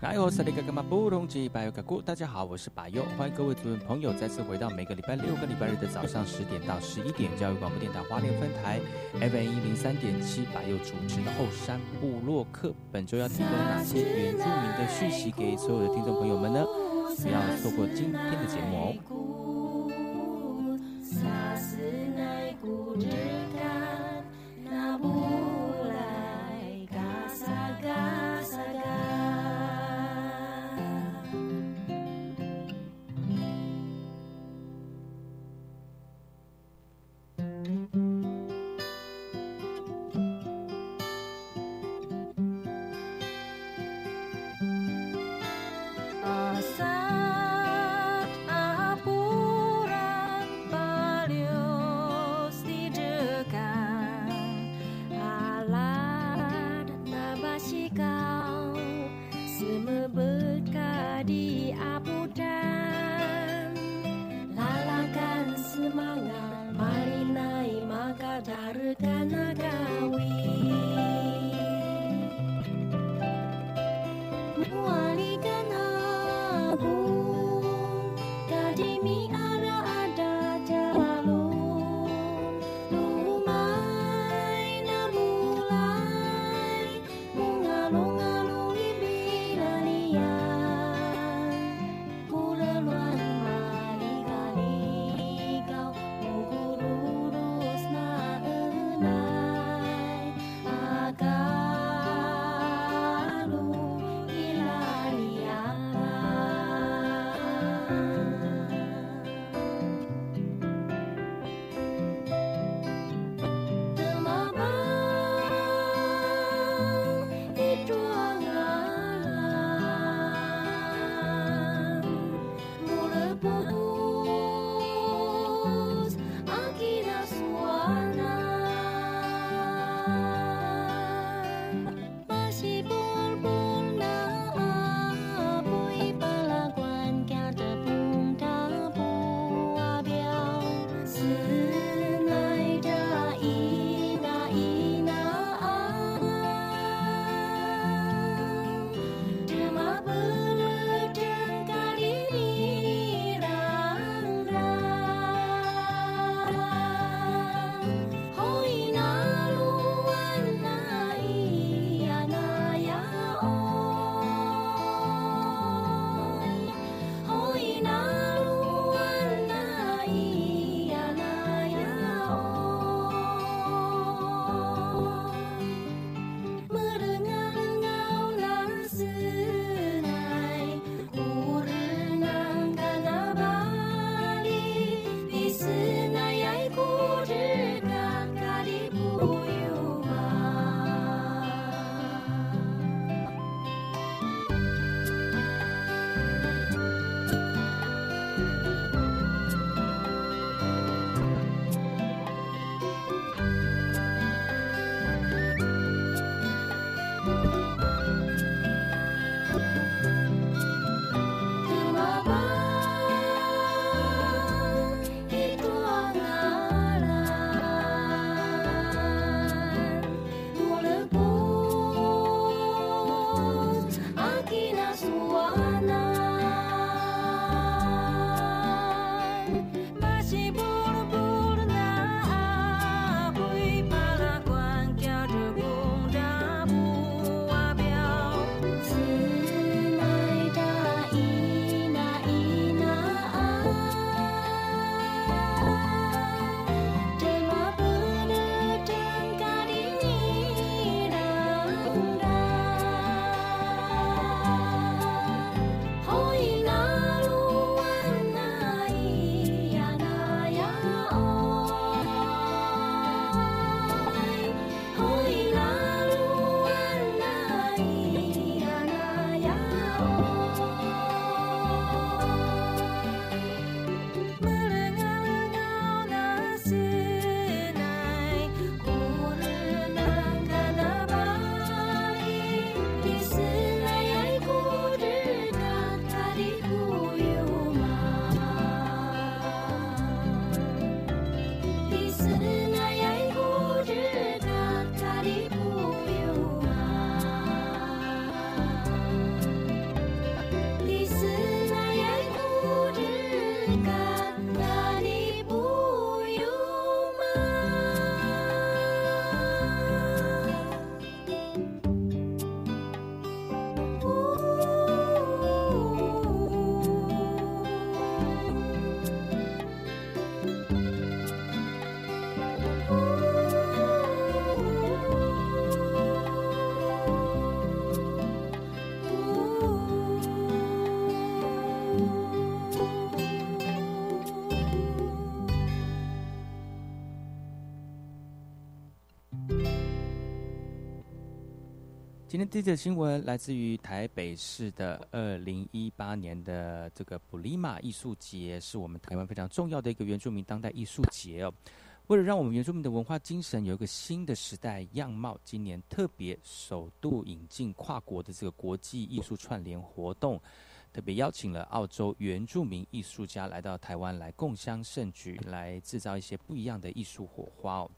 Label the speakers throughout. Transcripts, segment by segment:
Speaker 1: 大家好，我是白优，欢迎各位族人朋友再次回到每个礼拜六跟礼拜日的早上十点到十一点，教育广播电台花莲分台 FM 一零三点七，巴尤主持的后山部落客，本周要提供哪些原住民的讯息给所有的听众朋友们呢？不要错过今天的节目哦。
Speaker 2: 今天第一则新闻来自于台北市的二零一八年的这个布里马艺术节，是我们台湾非常重要的一个原住民当代艺术节哦。为了让我们原住民的文化精神有一个新的时代样貌，今年特别首度引进跨国的这个国际艺术串联活动，特别邀请了澳洲原住民艺术家来到台湾来共襄盛举，来制造一些不一样的艺术火花哦。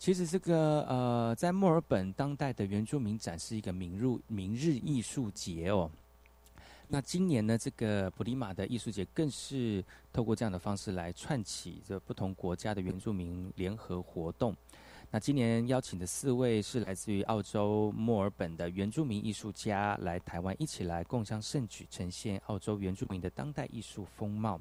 Speaker 2: 其实这个呃，在墨尔本当代的原住民展是一个明日明日艺术节哦。那今年呢，这个普利马的艺术节更是透过这样的方式来串起这不同国家的原住民联合活动。那今年邀请的四位是来自于澳洲墨尔本的原住民艺术家来台湾一起来共襄盛举，呈现澳洲原住民的当代艺术风貌。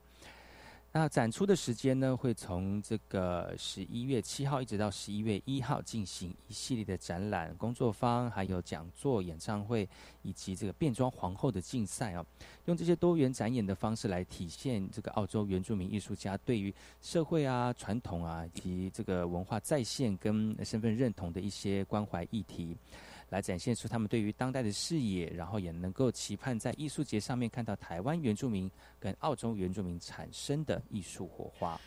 Speaker 2: 那展出的时间呢，会从这个十一月七号一直到十一月一号进行一系列的展览、工作坊，还有讲座、演唱会，以及这个变装皇后的竞赛哦。用这些多元展演的方式来体现这个澳洲原住民艺术家对于社会啊、传统啊以及这个文化再现跟身份认同的一些关怀议题。来展现出他们对于当代的视野，然后也能够期盼在艺术节上面看到台湾原住民跟澳洲原住民产生的艺术火花。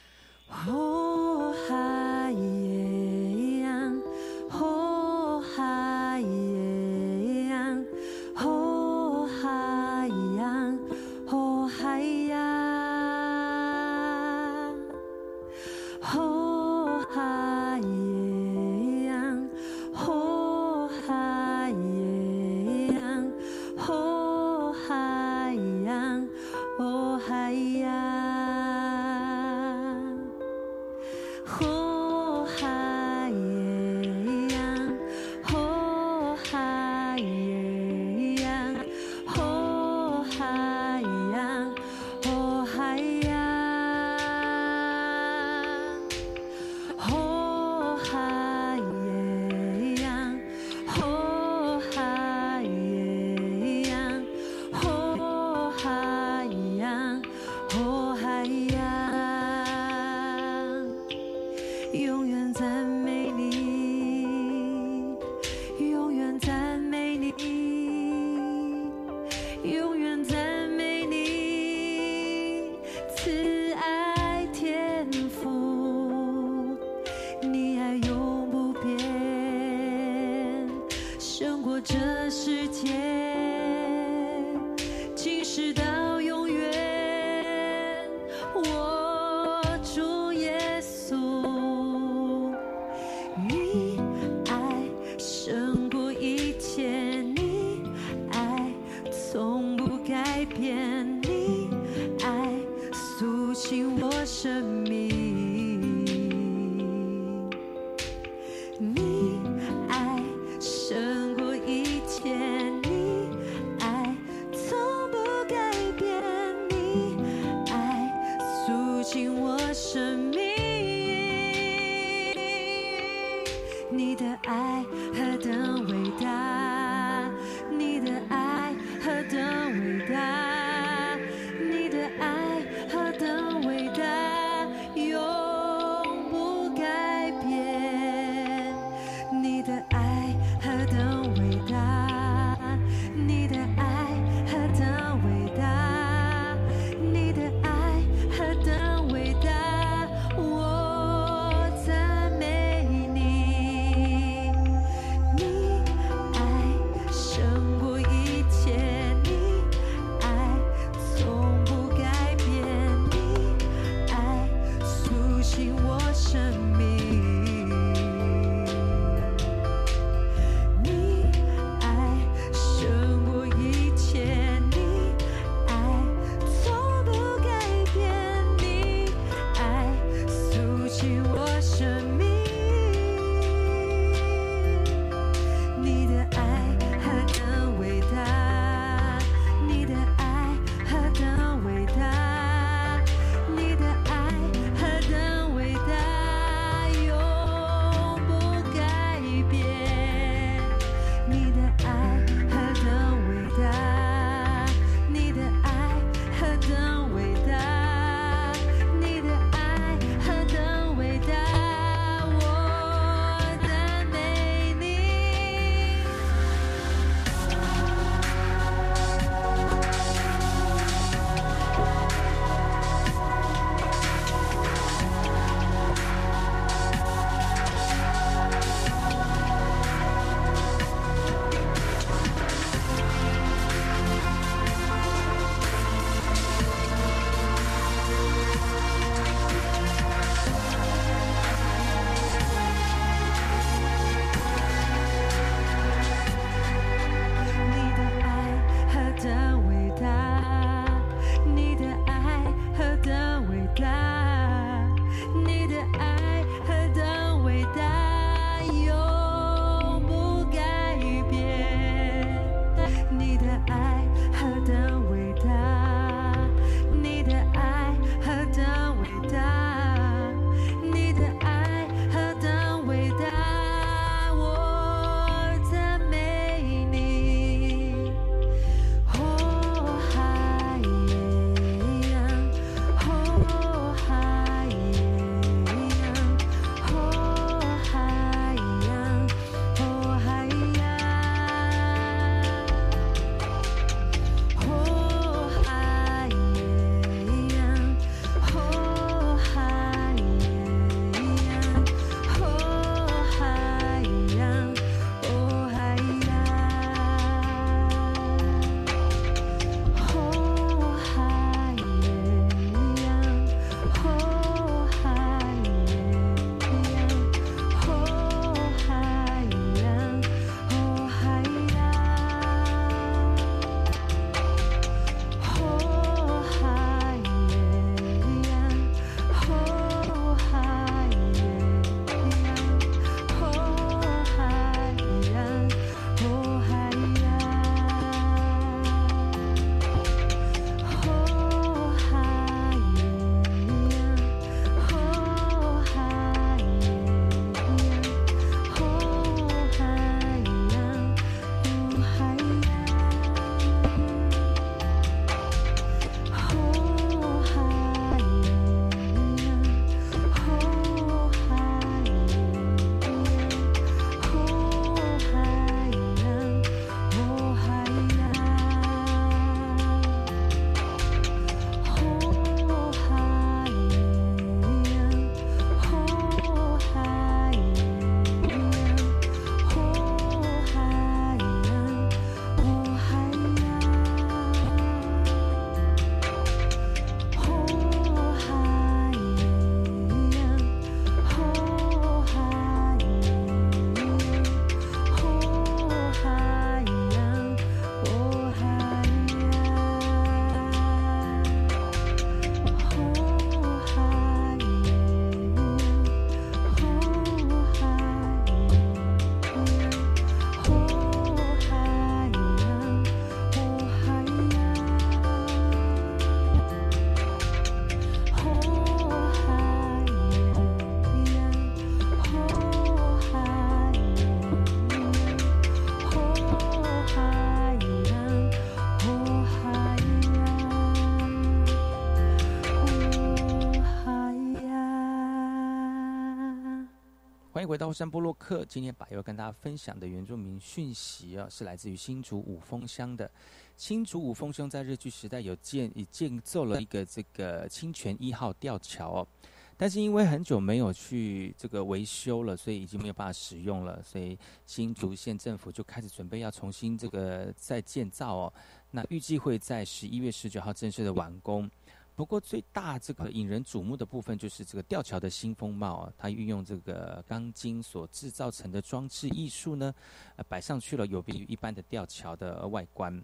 Speaker 1: 到后山部落客。今天把要跟大家分享的原住民讯息啊，是来自于新竹五峰乡的。新竹五峰乡在日据时代有建已建造了一个这个清泉一号吊桥哦，但是因为很久没有去这个维修了，所以已经没有办法使用了，所以新竹县政府就开始准备要重新这个再建造哦。那预计会在十一月十九号正式的完工。不过最大这个引人瞩目的部分就是这个吊桥的新风貌啊，它运用这个钢筋所制造成的装置艺术呢，呃，摆上去了有别于一般的吊桥的外观。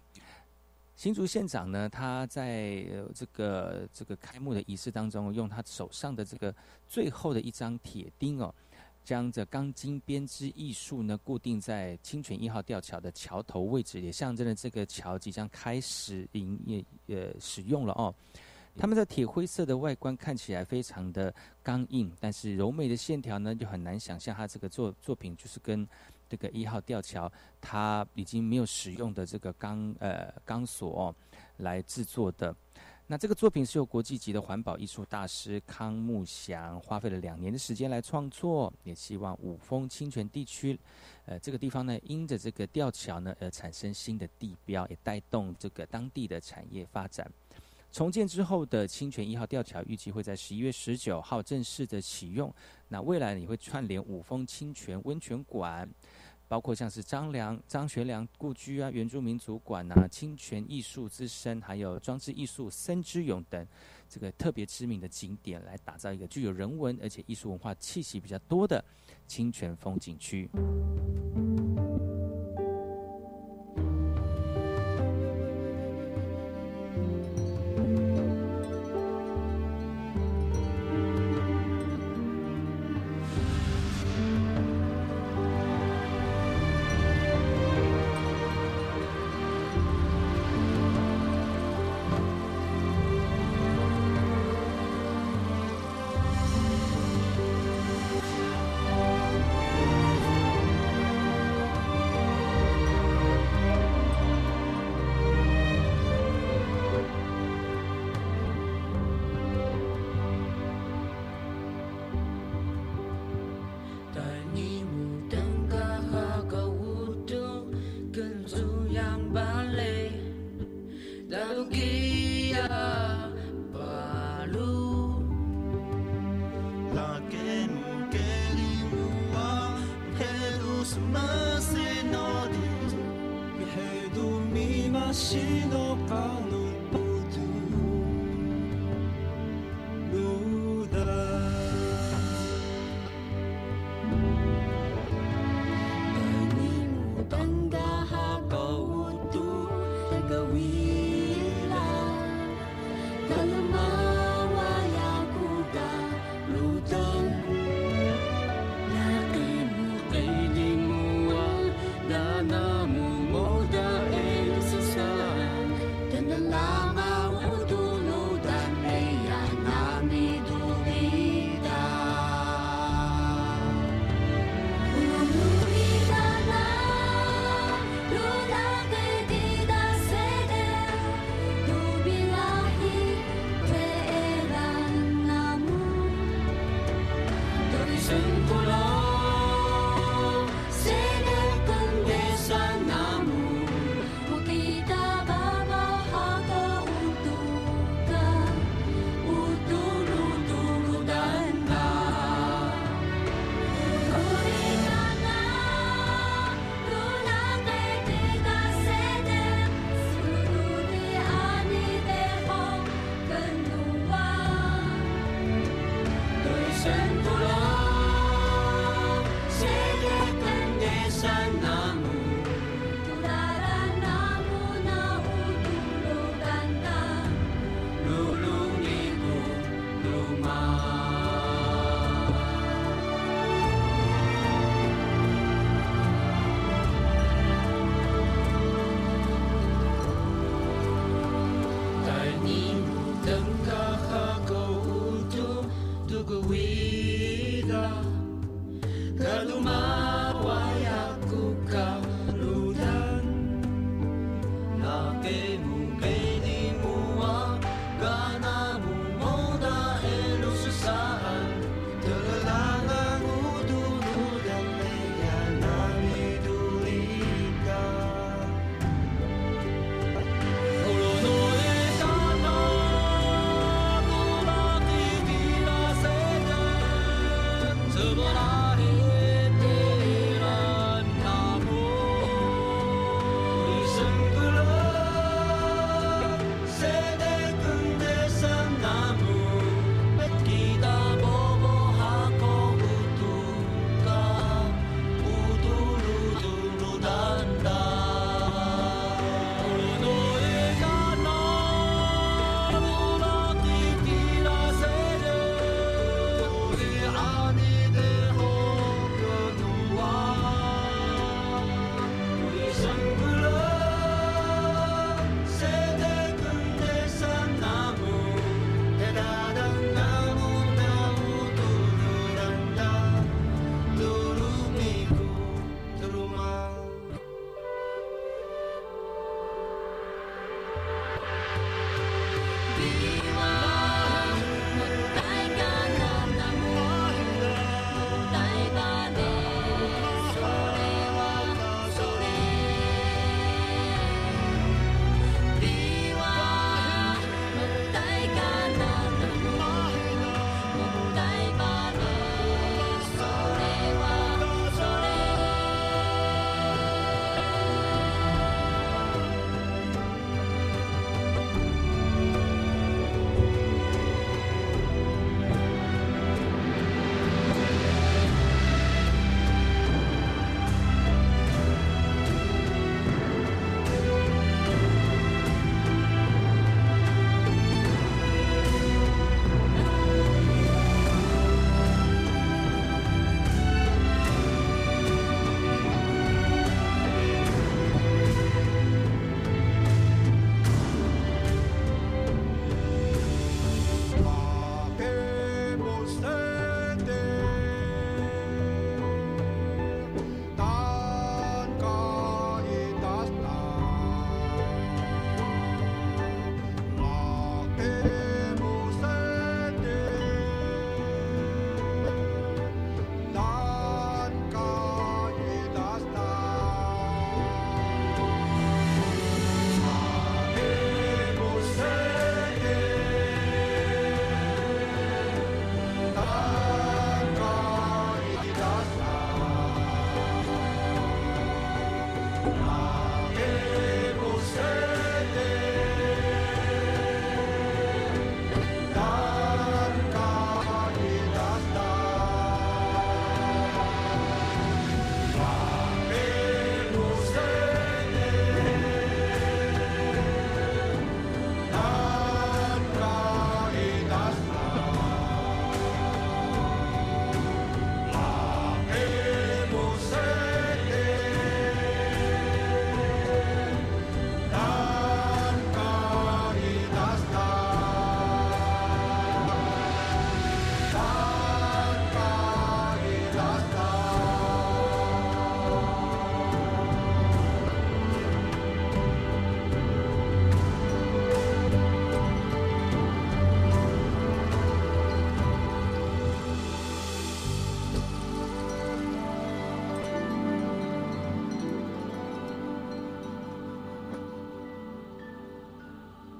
Speaker 1: 新竹县长呢，他在这个这个开幕的仪式当中，用他手上的这个最后的一张铁钉哦，将这钢筋编织艺术呢固定在清泉一号吊桥的桥头位置，也象征着这个桥即将开始营业呃使用了哦。他们的铁灰色的外观看起来非常的刚硬，但是柔美的线条呢，就很难想象它这个作作品就是跟这个一号吊桥它已经没有使用的这个钢呃钢索来制作的。那这个作品是由国际级的环保艺术大师康木祥花费了两年的时间来创作，也希望五峰清泉地区，呃这个地方呢，因着这个吊桥呢而产生新的地标，也带动这个当地的产业发展。重建之后的清泉一号吊桥预计会在十一月十九号正式的启用。那未来也会串联五峰清泉温泉馆，包括像是张良、张学良故居啊、原住民族馆啊、清泉艺术之声，还有装置艺术森之勇等这个特别知名的景点，来打造一个具有人文而且艺术文化气息比较多的清泉风景区。私の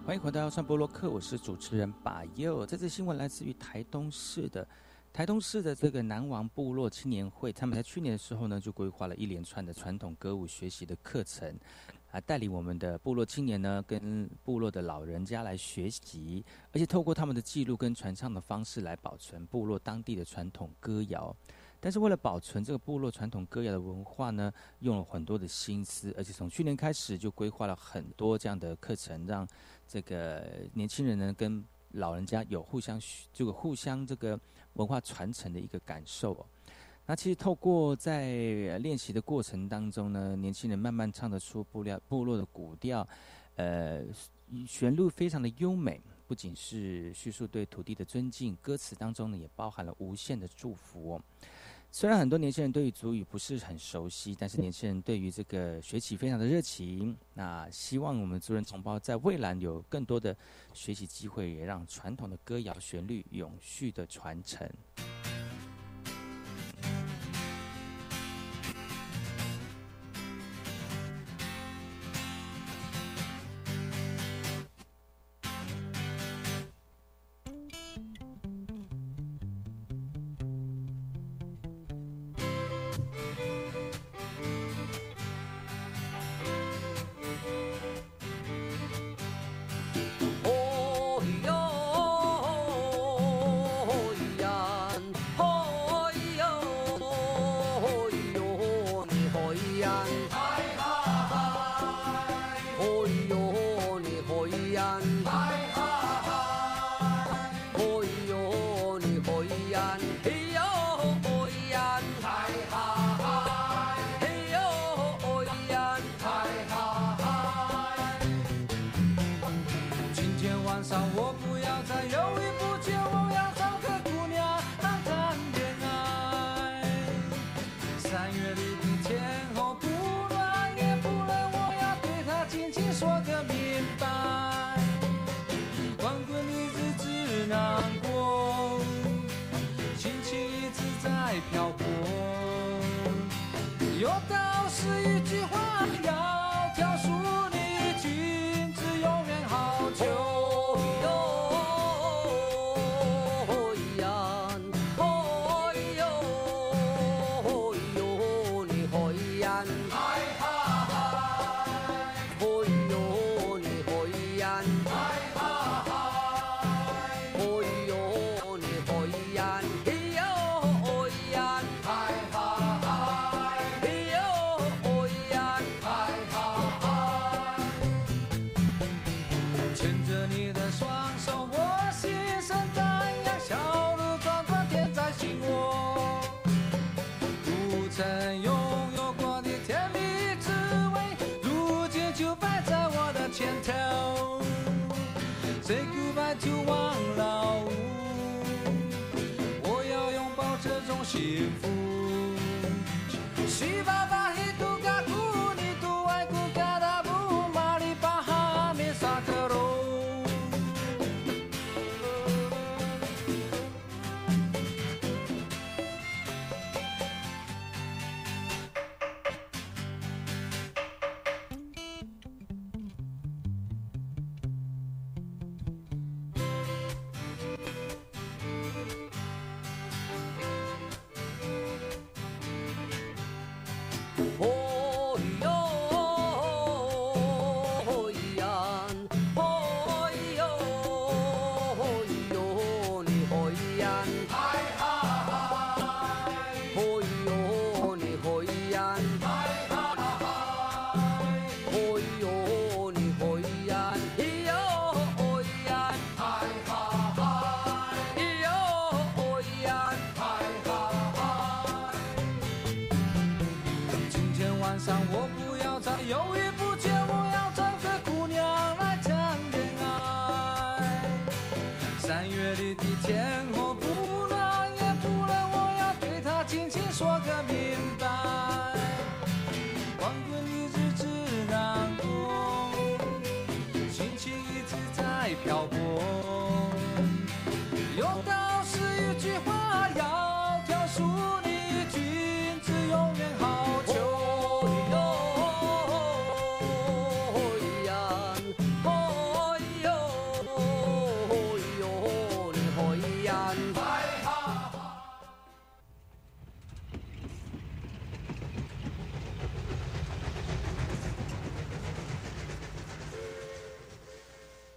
Speaker 1: 欢迎回到上波洛克，我是主持人把佑。这次新闻来自于台东市的台东市的这个南王部落青年会，他们在去年的时候呢，就规划了一连串的传统歌舞学习的课程，啊，带领我们的部落青年呢，跟部落的老人家来学习，而且透过他们的记录跟传唱的方式来保存部落当地的传统歌谣。但是为了保存这个部落传统歌谣的文化呢，用了很多的心思，而且从去年开始就规划了很多这样的课程，让这个年轻人呢跟老人家有互相这个互相这个文化传承的一个感受哦。那其实透过在练习的过程当中呢，年轻人慢慢唱得出部落部落的古调，呃，旋律非常的优美，不仅是叙述对土地的尊敬，歌词当中呢也包含了无限的祝福哦。虽然很多年轻人对于足语不是很熟悉，但是年轻人对于这个学习非常的热情。那希望我们族人同胞在未来有更多的学习机会，也让传统的歌谣旋律永续的传承。
Speaker 3: 前头。Say goodbye to 王老五，我要拥抱这种幸福。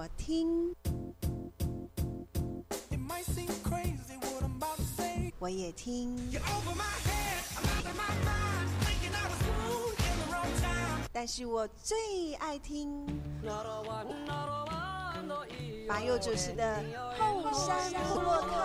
Speaker 4: 我听。我也听。但是我最爱听。马佑主持的后山部落客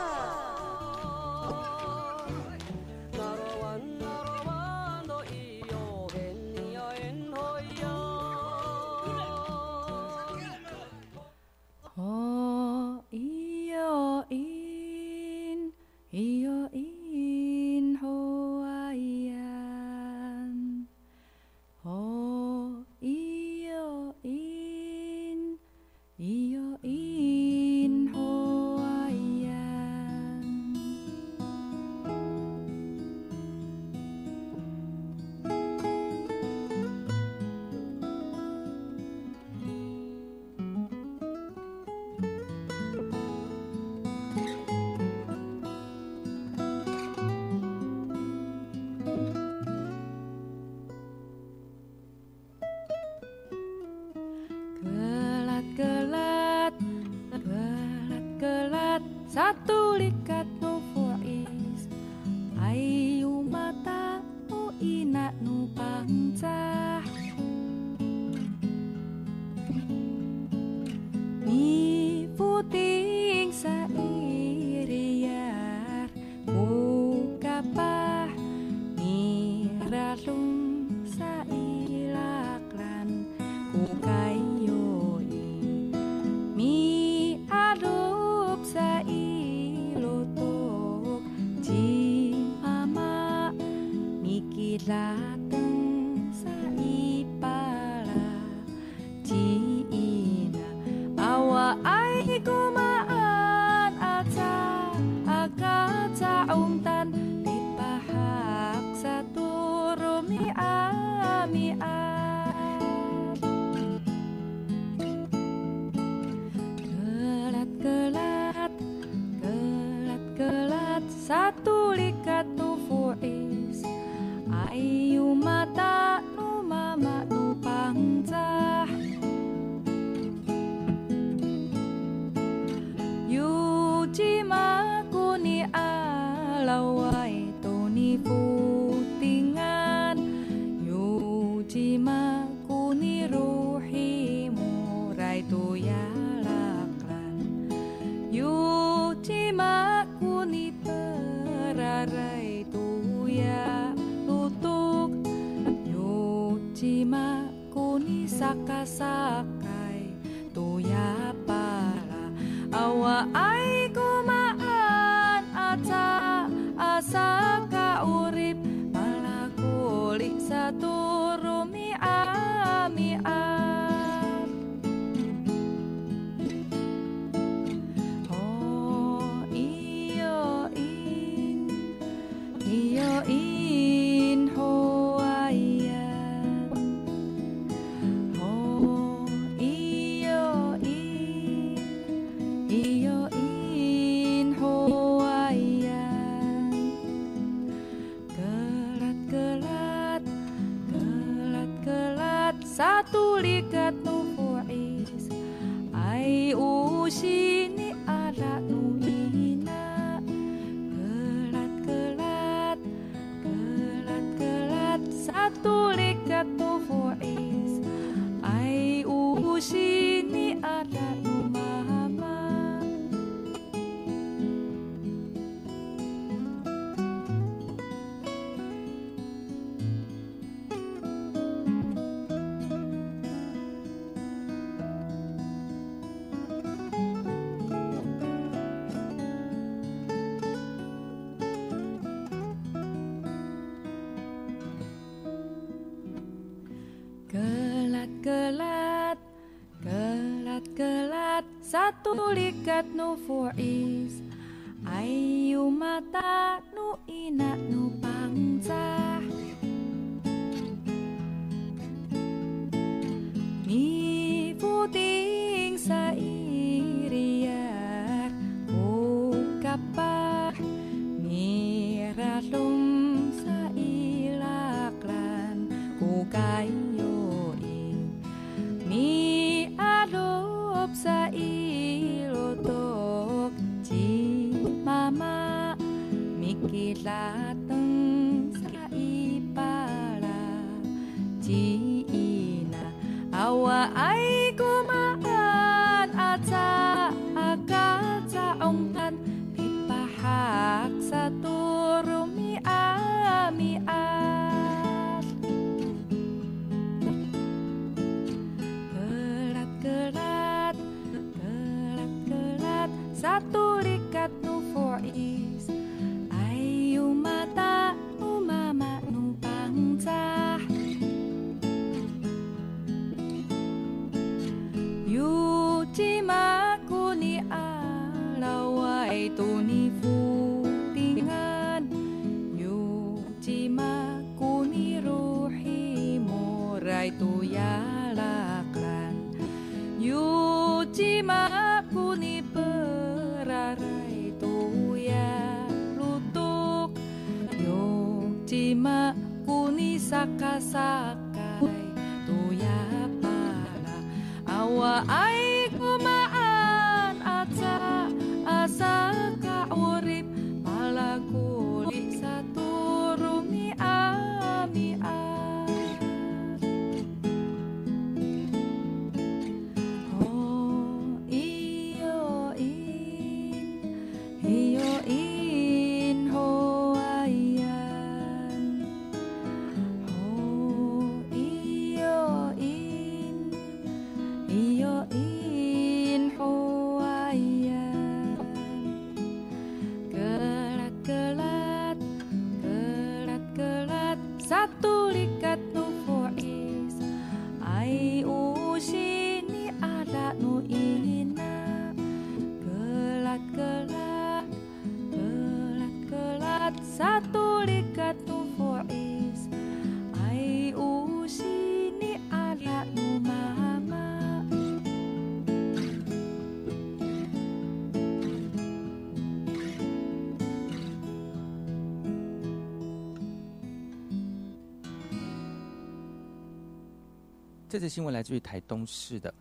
Speaker 1: 这则新闻来自于台东市的。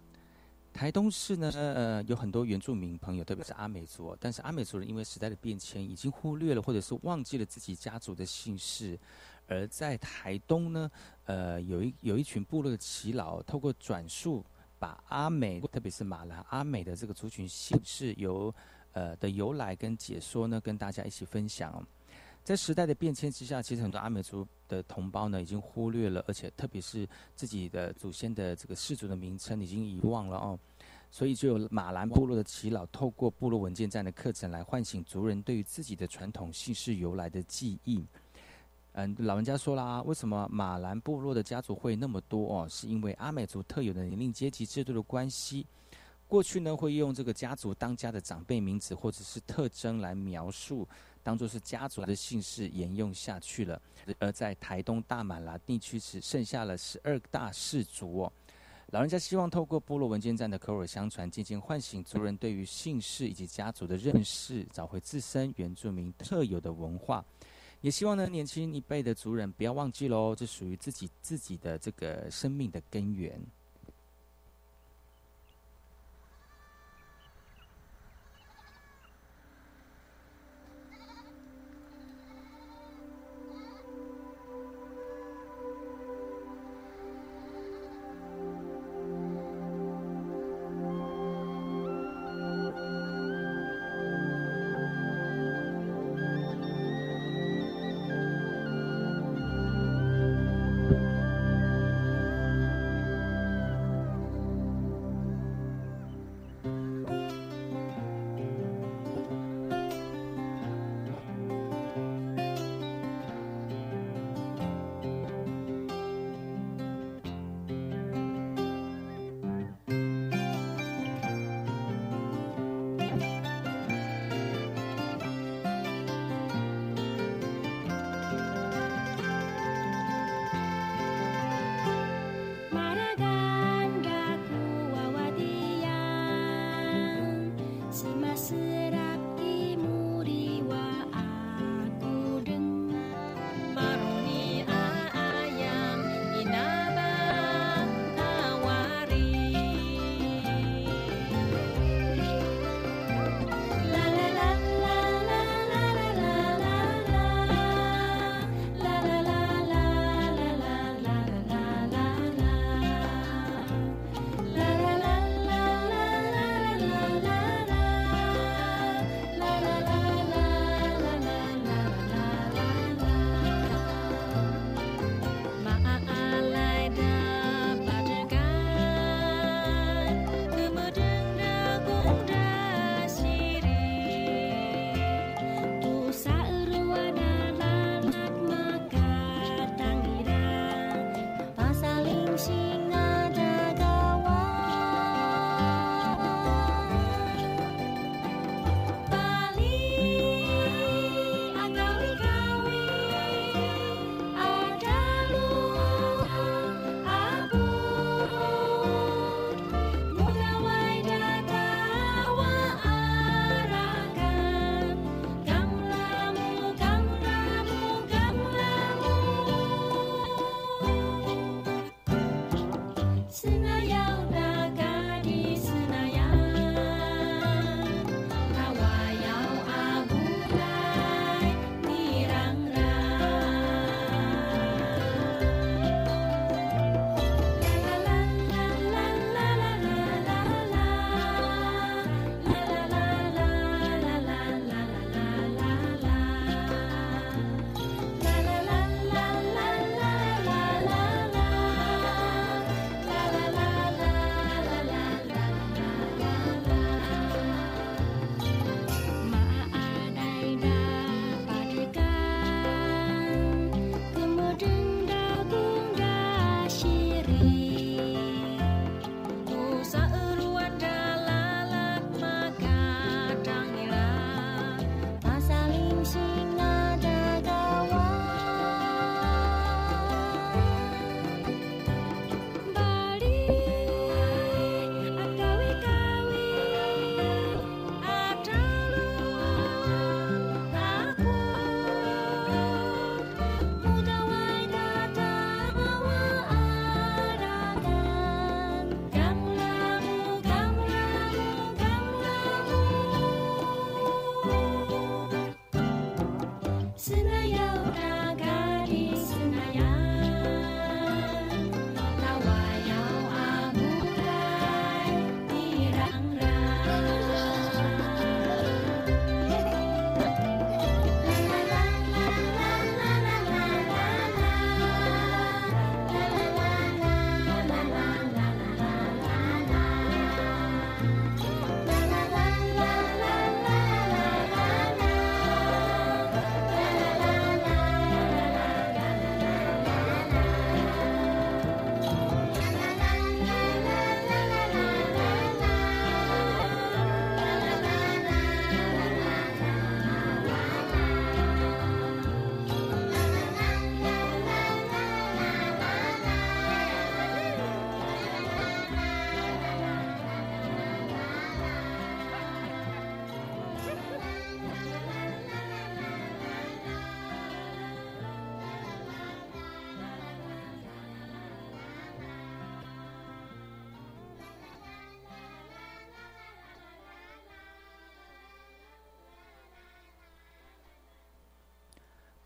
Speaker 1: 台东市呢，呃，有很多原住民朋友，特别是阿美族，但是阿美族人因为时代的变迁，已经忽略了或者是忘记了自己家族的姓氏。而在台东呢，呃，有一有一群部落的耆老，透过转述，把阿美，特别是马兰阿美的这个族群姓氏由呃的由来跟解说呢，跟大家一起分享。在时代的变迁之下，其实很多阿美族的同胞呢，已经忽略了，而且特别是自己的祖先的这个氏族的名称已经遗忘了哦。所以就有马兰部落的耆老，透过部落文件站的课程来唤醒族人对于自己的传统姓氏由来的记忆。嗯，老人家说啦，为什么马兰部落的家族会那么多哦？是因为阿美族特有的年龄阶级制度的关系。过去呢，会用这个家族当家的长辈名字或者是特征来描述，当做是家族的姓氏沿用下去了。而在台东大满拉地区只剩下了十二大氏族哦。老人家希望透过部落文件站的口耳相传，渐渐唤醒族人对于姓氏以及家族的认识，找回自身原住民特有的文化。也希望呢，年轻一辈的族人不要忘记喽，这属于自己自己的这个生命的根源。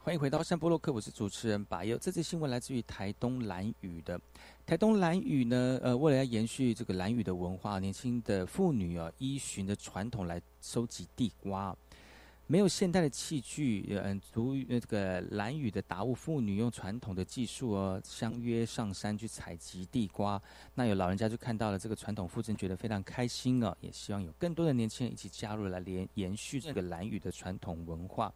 Speaker 1: 欢迎回到山波洛克，我是主持人把佑。这次新闻来自于台东兰屿的。台东兰屿呢，呃，为了要延续这个兰屿的文化，年轻的妇女啊，依循着传统来收集地瓜。没有现代的器具，嗯，足这个兰屿的达悟妇女用传统的技术哦，相约上山去采集地瓜。那有老人家就看到了这个传统附近，觉得非常开心哦，也希望有更多的年轻人一起加入来连延续这个兰屿的传统文化。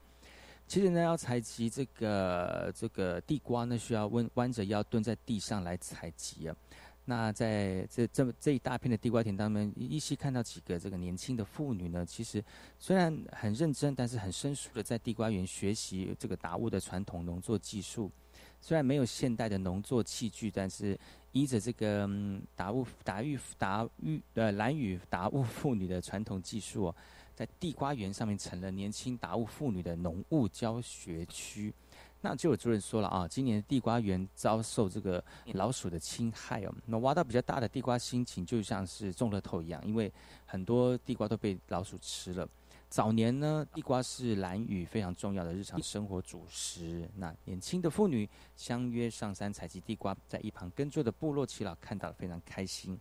Speaker 1: 其实呢，要采集这个这个地瓜呢，需要弯弯着腰蹲在地上来采集啊。那在这这么这一大片的地瓜田当中，依稀看到几个这个年轻的妇女呢。其实虽然很认真，但是很生疏的在地瓜园学习这个达悟的传统农作技术。虽然没有现代的农作器具，但是依着这个达悟达育达育呃蓝语达悟妇女的传统技术。在地瓜园上面成了年轻达悟妇女的农务教学区，那就有主任说了啊，今年的地瓜园遭受这个老鼠的侵害哦，那挖到比较大的地瓜，心情就像是中了头一样，因为很多地瓜都被老鼠吃了。早年呢，地瓜是蓝屿非常重要的日常生活主食，那年轻的妇女相约上山采集地瓜，在一旁耕作的部落耆老看到了非常开心。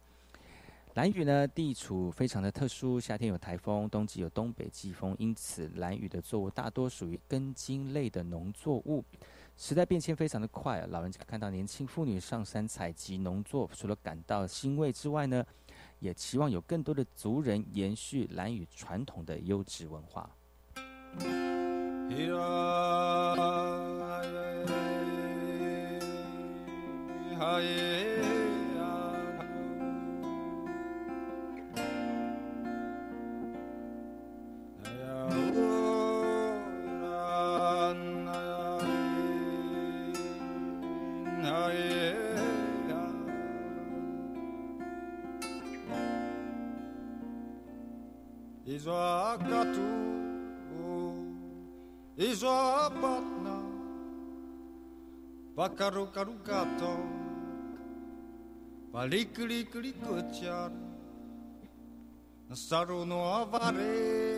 Speaker 1: 蓝屿呢，地处非常的特殊，夏天有台风，冬季有东北季风，因此蓝屿的作物大多属于根茎类的农作物。时代变迁非常的快，老人家看到年轻妇女上山采集农作，除了感到欣慰之外呢，也期望有更多的族人延续蓝屿传统的优质文化。
Speaker 5: Izakatu, Izapatna, Pakarukarukato, Palikliklikuchar, nasaru no avare.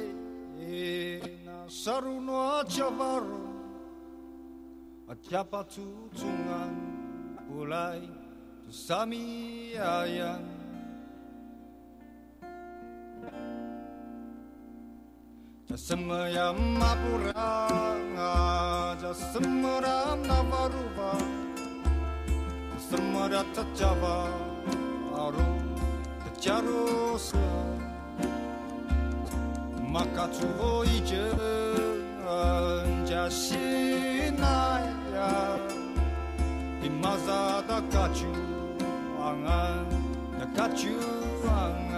Speaker 5: tena sarono atsiavaro atiapatsotsognan tu sami ayang. Jasemayam mapuranga Jasemeram navaruva Jasemerat tajava Aru tajarusla Makatsuvo ijen Jasinaya Imaza da kachu anga nakachu anga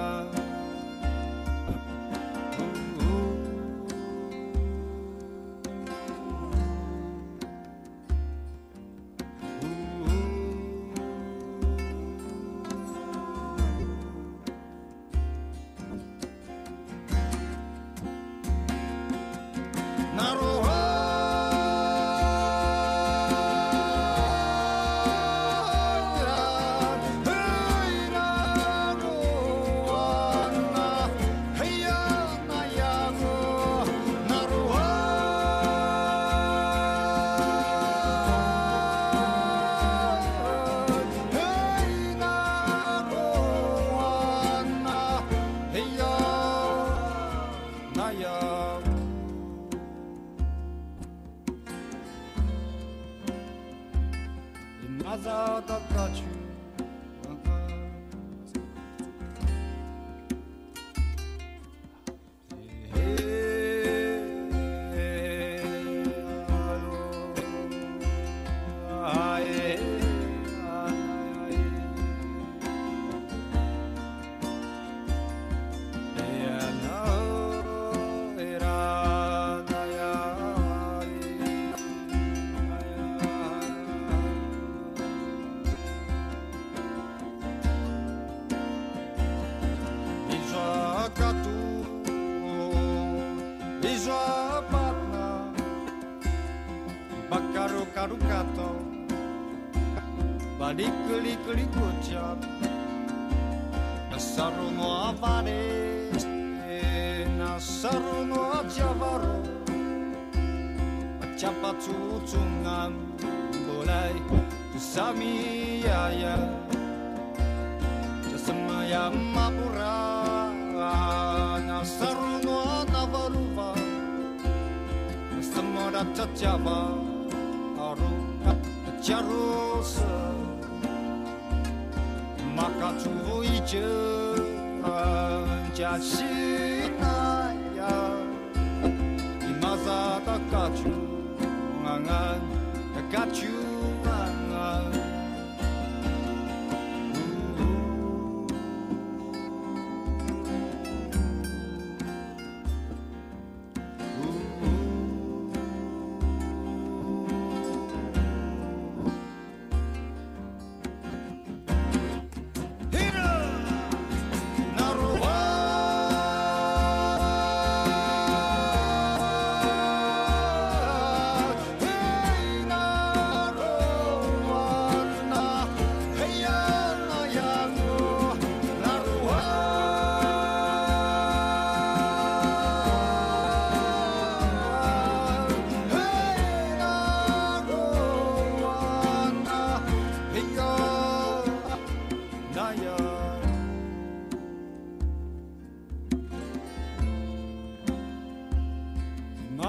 Speaker 5: rukato, Balik keli keli kocap Nasaru no nih, Nasaru no ajavaro Acapatsu tsungan Bolai ya yaya. Ya mapura. Nasaru no avaruva Nasamara chachava. Charusa Maka chu ije jasina ya Imaza da kachu angan da kachu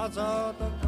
Speaker 5: clouds are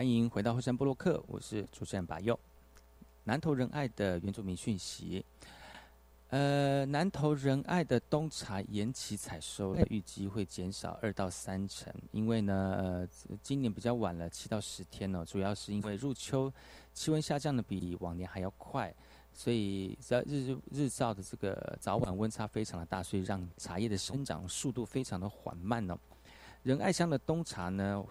Speaker 1: 欢迎回到后山部落克，我是主持人把佑。南投仁爱的原住民讯息，呃，南投仁爱的冬茶延期采收，预计会减少二到三成，因为呢，呃，今年比较晚了，七到十天呢、主要是因为入秋气温下降的比往年还要快，所以在日日照的这个早晚温差非常的大，所以让茶叶的生长速度非常的缓慢哦。仁爱乡的冬茶呢，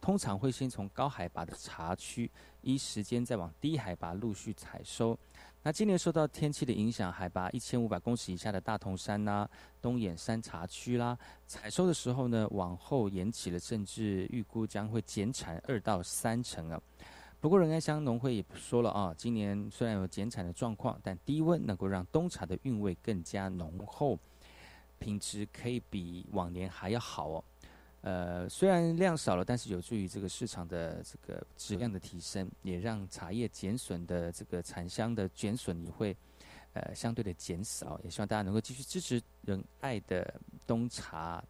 Speaker 1: 通常会先从高海拔的茶区，依时间再往低海拔陆续采收。那今年受到天气的影响，海拔一千五百公尺以下的大同山呐、东眼山茶区啦，采收的时候呢，往后延期了，甚至预估将会减产二到三成啊。不过仁爱乡农会也说了啊，今年虽然有减产的状况，但低温能够让冬茶的韵味更加浓厚，品质可以比往年还要好哦。呃，虽然量少了，但是有助于这个市场的这个质量的提升，也让茶叶减损的这个产香的减损也会呃相对的减少。也希望大家能够继续支持仁爱的冬茶。